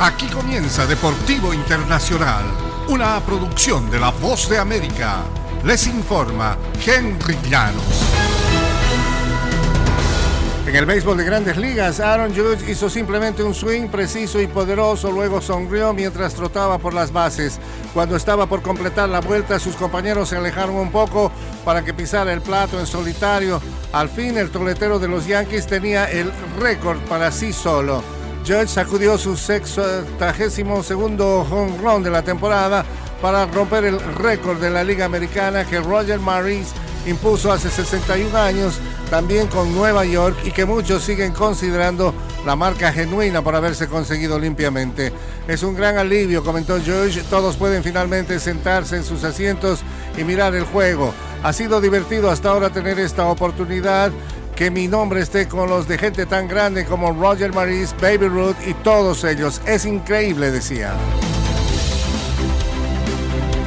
Aquí comienza Deportivo Internacional, una producción de La Voz de América. Les informa Henry Llanos. En el béisbol de grandes ligas, Aaron Judge hizo simplemente un swing preciso y poderoso, luego sonrió mientras trotaba por las bases. Cuando estaba por completar la vuelta, sus compañeros se alejaron un poco para que pisara el plato en solitario. Al fin, el toletero de los Yankees tenía el récord para sí solo. Judge sacudió su sexagésimo segundo home run de la temporada para romper el récord de la Liga Americana que Roger Maris impuso hace 61 años también con Nueva York y que muchos siguen considerando la marca genuina por haberse conseguido limpiamente. Es un gran alivio, comentó George. Todos pueden finalmente sentarse en sus asientos y mirar el juego. Ha sido divertido hasta ahora tener esta oportunidad. Que mi nombre esté con los de gente tan grande como Roger Maris, Baby Ruth y todos ellos. Es increíble, decía.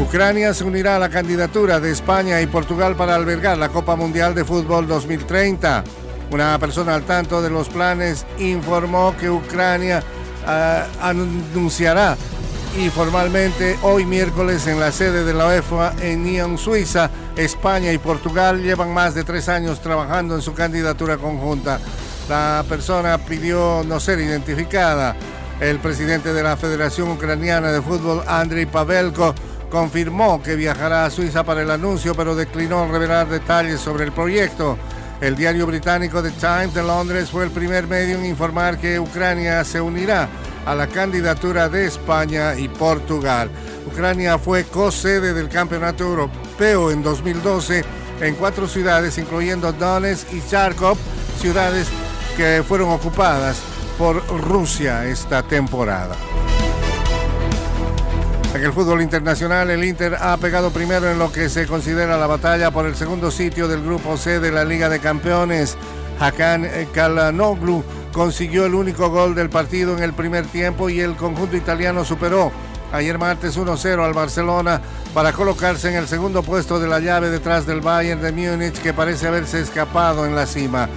Ucrania se unirá a la candidatura de España y Portugal para albergar la Copa Mundial de Fútbol 2030. Una persona al tanto de los planes informó que Ucrania uh, anunciará y formalmente hoy miércoles en la sede de la UEFA en Nyon, Suiza, España y Portugal llevan más de tres años trabajando en su candidatura conjunta. La persona pidió no ser identificada. El presidente de la Federación Ucraniana de Fútbol, Andriy Pavelko, confirmó que viajará a Suiza para el anuncio, pero declinó revelar detalles sobre el proyecto. El diario británico The Times de Londres fue el primer medio en informar que Ucrania se unirá a la candidatura de España y Portugal. Ucrania fue co-sede del Campeonato Europeo en 2012 en cuatro ciudades, incluyendo Donetsk y Charkov, ciudades que fueron ocupadas por Rusia esta temporada. En el fútbol internacional, el Inter ha pegado primero en lo que se considera la batalla por el segundo sitio del grupo C de la Liga de Campeones. Hakan Kalanoglu consiguió el único gol del partido en el primer tiempo y el conjunto italiano superó ayer martes 1-0 al Barcelona para colocarse en el segundo puesto de la llave detrás del Bayern de Múnich que parece haberse escapado en la cima.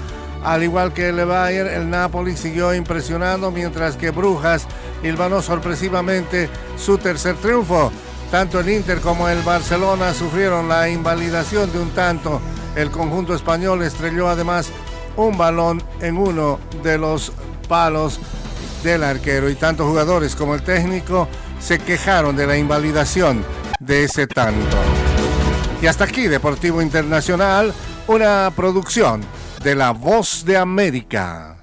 Al igual que el Bayern, el Napoli siguió impresionando mientras que Brujas hilvanó sorpresivamente su tercer triunfo. Tanto el Inter como el Barcelona sufrieron la invalidación de un tanto. El conjunto español estrelló además un balón en uno de los palos del arquero y tanto jugadores como el técnico se quejaron de la invalidación de ese tanto. Y hasta aquí Deportivo Internacional, una producción de La Voz de América.